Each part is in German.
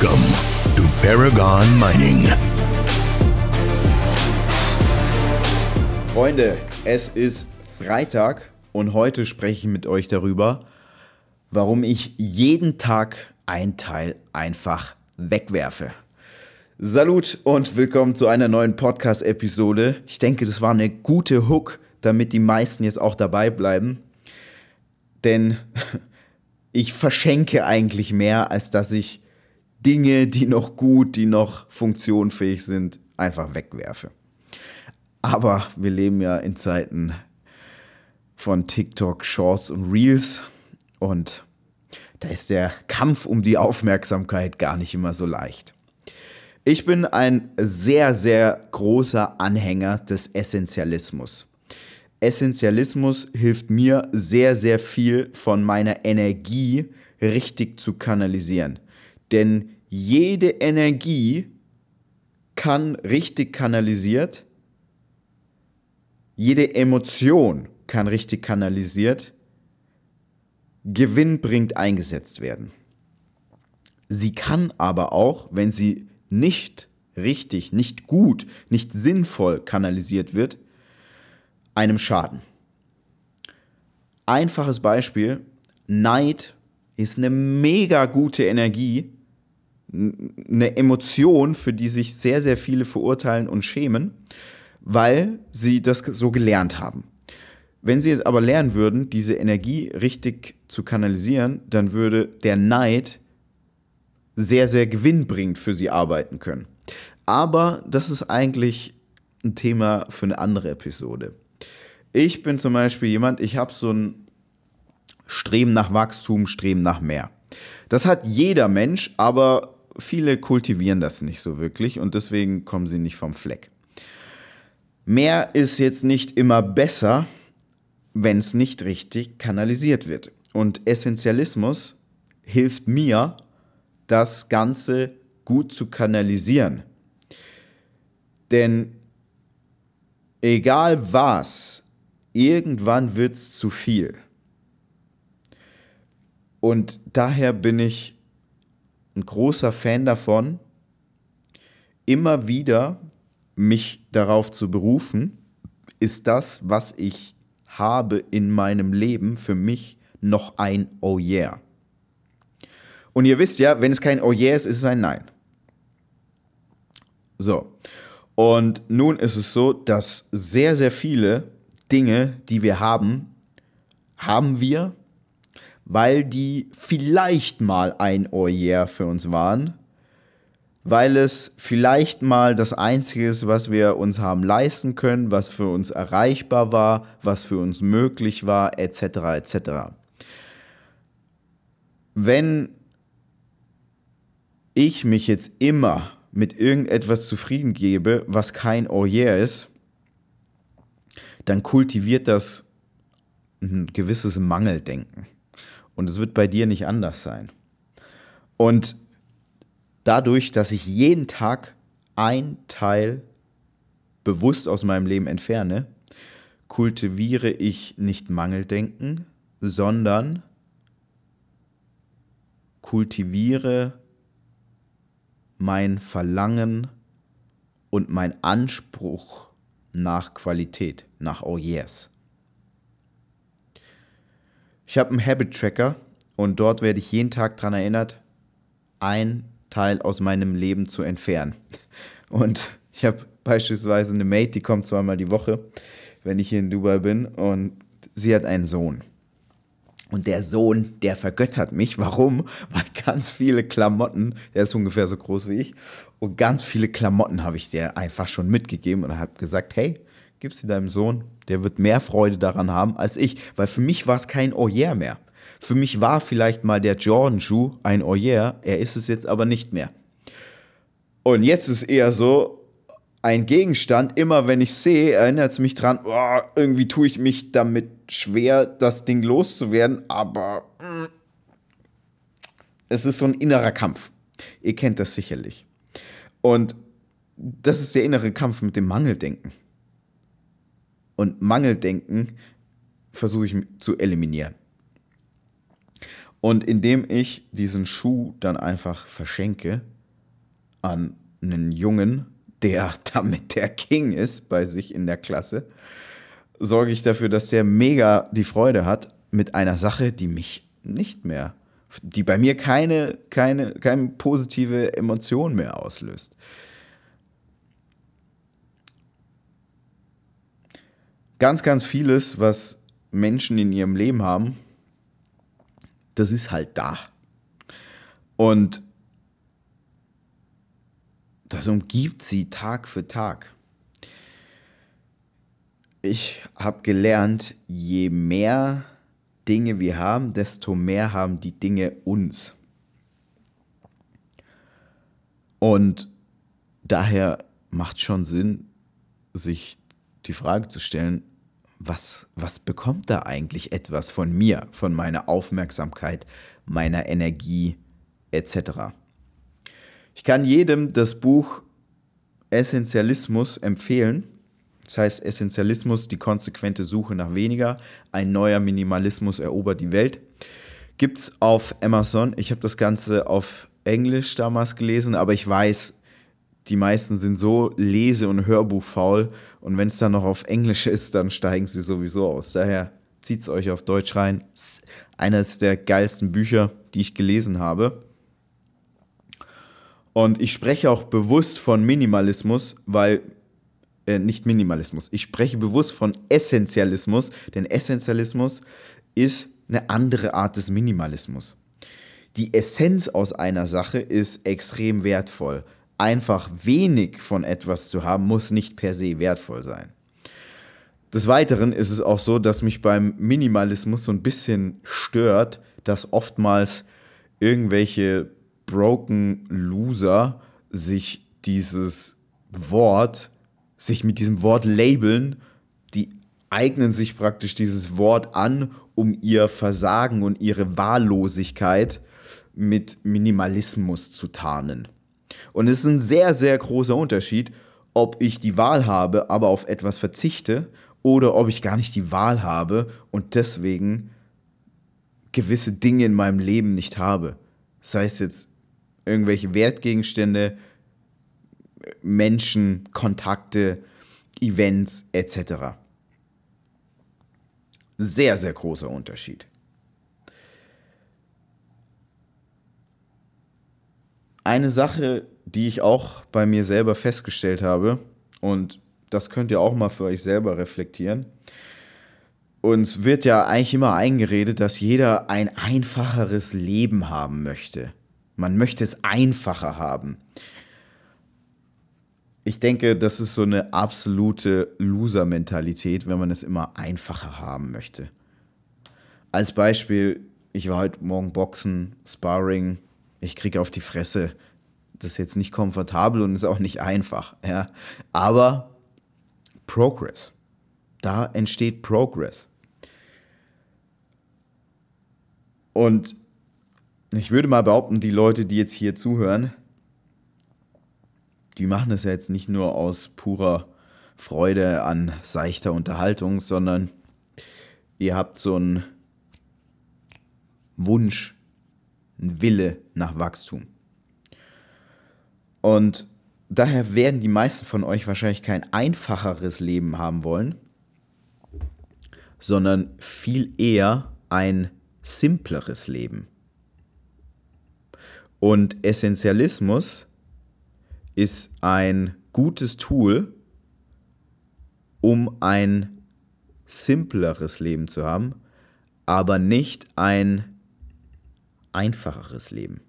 Welcome to Paragon Mining. Freunde, es ist Freitag und heute spreche ich mit euch darüber, warum ich jeden Tag ein Teil einfach wegwerfe. Salut und willkommen zu einer neuen Podcast-Episode. Ich denke, das war eine gute Hook, damit die meisten jetzt auch dabei bleiben. Denn ich verschenke eigentlich mehr, als dass ich Dinge, die noch gut, die noch funktionfähig sind, einfach wegwerfe. Aber wir leben ja in Zeiten von TikTok, Shorts und Reels und da ist der Kampf um die Aufmerksamkeit gar nicht immer so leicht. Ich bin ein sehr, sehr großer Anhänger des Essentialismus. Essentialismus hilft mir sehr, sehr viel von meiner Energie richtig zu kanalisieren. Denn jede Energie kann richtig kanalisiert, jede Emotion kann richtig kanalisiert, gewinnbringend eingesetzt werden. Sie kann aber auch, wenn sie nicht richtig, nicht gut, nicht sinnvoll kanalisiert wird, einem schaden. Einfaches Beispiel, Neid ist eine mega gute Energie, eine Emotion, für die sich sehr, sehr viele verurteilen und schämen, weil sie das so gelernt haben. Wenn sie jetzt aber lernen würden, diese Energie richtig zu kanalisieren, dann würde der Neid sehr, sehr gewinnbringend für sie arbeiten können. Aber das ist eigentlich ein Thema für eine andere Episode. Ich bin zum Beispiel jemand, ich habe so ein Streben nach Wachstum, Streben nach mehr. Das hat jeder Mensch, aber viele kultivieren das nicht so wirklich und deswegen kommen sie nicht vom Fleck. Mehr ist jetzt nicht immer besser, wenn es nicht richtig kanalisiert wird. Und Essentialismus hilft mir, das Ganze gut zu kanalisieren. Denn egal was, irgendwann wird es zu viel. Und daher bin ich ein großer Fan davon, immer wieder mich darauf zu berufen, ist das, was ich habe in meinem Leben für mich noch ein Oh yeah. Und ihr wisst ja, wenn es kein Oh yeah ist, ist es ein Nein. So. Und nun ist es so, dass sehr, sehr viele Dinge, die wir haben, haben wir, weil die vielleicht mal ein yeah für uns waren, weil es vielleicht mal das Einzige ist, was wir uns haben leisten können, was für uns erreichbar war, was für uns möglich war, etc. etc. Wenn ich mich jetzt immer mit irgendetwas zufrieden gebe, was kein yeah ist, dann kultiviert das ein gewisses Mangeldenken. Und es wird bei dir nicht anders sein. Und dadurch, dass ich jeden Tag ein Teil bewusst aus meinem Leben entferne, kultiviere ich nicht Mangeldenken, sondern kultiviere mein Verlangen und mein Anspruch nach Qualität, nach Oh yes. Ich habe einen Habit Tracker und dort werde ich jeden Tag daran erinnert, ein Teil aus meinem Leben zu entfernen. Und ich habe beispielsweise eine Mate, die kommt zweimal die Woche, wenn ich hier in Dubai bin, und sie hat einen Sohn. Und der Sohn, der vergöttert mich. Warum? Weil ganz viele Klamotten, der ist ungefähr so groß wie ich, und ganz viele Klamotten habe ich dir einfach schon mitgegeben und habe gesagt, hey, gib sie deinem Sohn, der wird mehr Freude daran haben als ich. Weil für mich war es kein Oh yeah mehr. Für mich war vielleicht mal der Jordan-Schuh ein Oh yeah, er ist es jetzt aber nicht mehr. Und jetzt ist eher so, ein Gegenstand, immer wenn ich sehe, erinnert es mich dran, oh, irgendwie tue ich mich damit schwer, das Ding loszuwerden, aber mm, es ist so ein innerer Kampf. Ihr kennt das sicherlich. Und das ist der innere Kampf mit dem Mangeldenken. Und Mangeldenken versuche ich zu eliminieren. Und indem ich diesen Schuh dann einfach verschenke an einen Jungen, der damit der King ist bei sich in der Klasse, sorge ich dafür, dass der mega die Freude hat mit einer Sache, die mich nicht mehr, die bei mir keine, keine, keine positive Emotion mehr auslöst. Ganz, ganz vieles, was Menschen in ihrem Leben haben, das ist halt da. Und das umgibt sie Tag für Tag. Ich habe gelernt, je mehr Dinge wir haben, desto mehr haben die Dinge uns. Und daher macht schon Sinn, sich die Frage zu stellen, was, was bekommt da eigentlich etwas von mir, von meiner Aufmerksamkeit, meiner Energie etc. Ich kann jedem das Buch Essentialismus empfehlen. Das heißt Essentialismus, die konsequente Suche nach weniger, ein neuer Minimalismus erobert die Welt. Gibt es auf Amazon. Ich habe das Ganze auf Englisch damals gelesen, aber ich weiß, die meisten sind so lese- und hörbuchfaul und wenn es dann noch auf Englisch ist, dann steigen sie sowieso aus. Daher zieht es euch auf Deutsch rein. Eines der geilsten Bücher, die ich gelesen habe. Und ich spreche auch bewusst von Minimalismus, weil, äh, nicht Minimalismus, ich spreche bewusst von Essentialismus, denn Essentialismus ist eine andere Art des Minimalismus. Die Essenz aus einer Sache ist extrem wertvoll einfach wenig von etwas zu haben, muss nicht per se wertvoll sein. Des Weiteren ist es auch so, dass mich beim Minimalismus so ein bisschen stört, dass oftmals irgendwelche broken Loser sich dieses Wort, sich mit diesem Wort labeln, die eignen sich praktisch dieses Wort an, um ihr Versagen und ihre Wahllosigkeit mit Minimalismus zu tarnen. Und es ist ein sehr, sehr großer Unterschied, ob ich die Wahl habe, aber auf etwas verzichte oder ob ich gar nicht die Wahl habe und deswegen gewisse Dinge in meinem Leben nicht habe. Das heißt jetzt irgendwelche Wertgegenstände, Menschen, Kontakte, Events etc. Sehr, sehr großer Unterschied. Eine Sache, die ich auch bei mir selber festgestellt habe, und das könnt ihr auch mal für euch selber reflektieren. Uns wird ja eigentlich immer eingeredet, dass jeder ein einfacheres Leben haben möchte. Man möchte es einfacher haben. Ich denke, das ist so eine absolute Loser-Mentalität, wenn man es immer einfacher haben möchte. Als Beispiel, ich war heute Morgen Boxen, Sparring, ich kriege auf die Fresse. Das ist jetzt nicht komfortabel und ist auch nicht einfach. Ja. Aber Progress. Da entsteht Progress. Und ich würde mal behaupten, die Leute, die jetzt hier zuhören, die machen das ja jetzt nicht nur aus purer Freude an seichter Unterhaltung, sondern ihr habt so einen Wunsch, ein Wille nach Wachstum. Und daher werden die meisten von euch wahrscheinlich kein einfacheres Leben haben wollen, sondern viel eher ein simpleres Leben. Und Essentialismus ist ein gutes Tool, um ein simpleres Leben zu haben, aber nicht ein einfacheres Leben.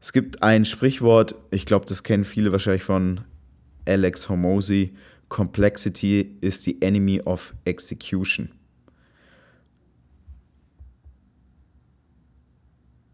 Es gibt ein Sprichwort, ich glaube, das kennen viele wahrscheinlich von Alex Hormozy, Complexity is the enemy of execution.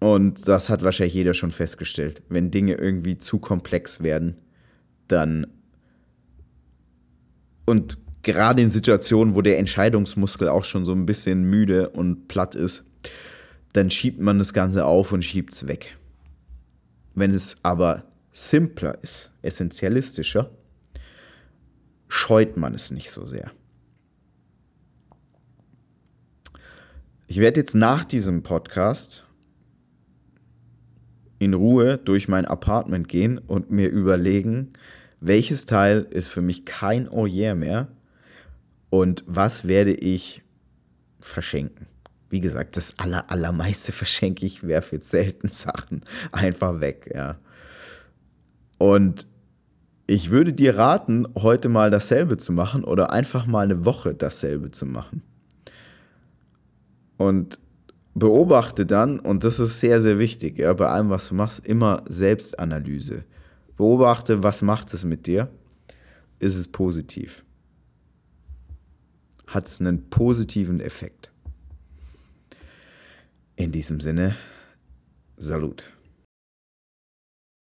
Und das hat wahrscheinlich jeder schon festgestellt. Wenn Dinge irgendwie zu komplex werden, dann und gerade in Situationen, wo der Entscheidungsmuskel auch schon so ein bisschen müde und platt ist, dann schiebt man das Ganze auf und schiebt es weg. Wenn es aber simpler ist, essentialistischer, scheut man es nicht so sehr. Ich werde jetzt nach diesem Podcast in Ruhe durch mein Apartment gehen und mir überlegen, welches Teil ist für mich kein Oh yeah mehr und was werde ich verschenken. Wie gesagt, das aller, allermeiste verschenke ich, werfe jetzt selten Sachen einfach weg, ja. Und ich würde dir raten, heute mal dasselbe zu machen oder einfach mal eine Woche dasselbe zu machen. Und beobachte dann, und das ist sehr, sehr wichtig, ja, bei allem, was du machst, immer Selbstanalyse. Beobachte, was macht es mit dir? Ist es positiv? Hat es einen positiven Effekt? In diesem Sinne, Salut.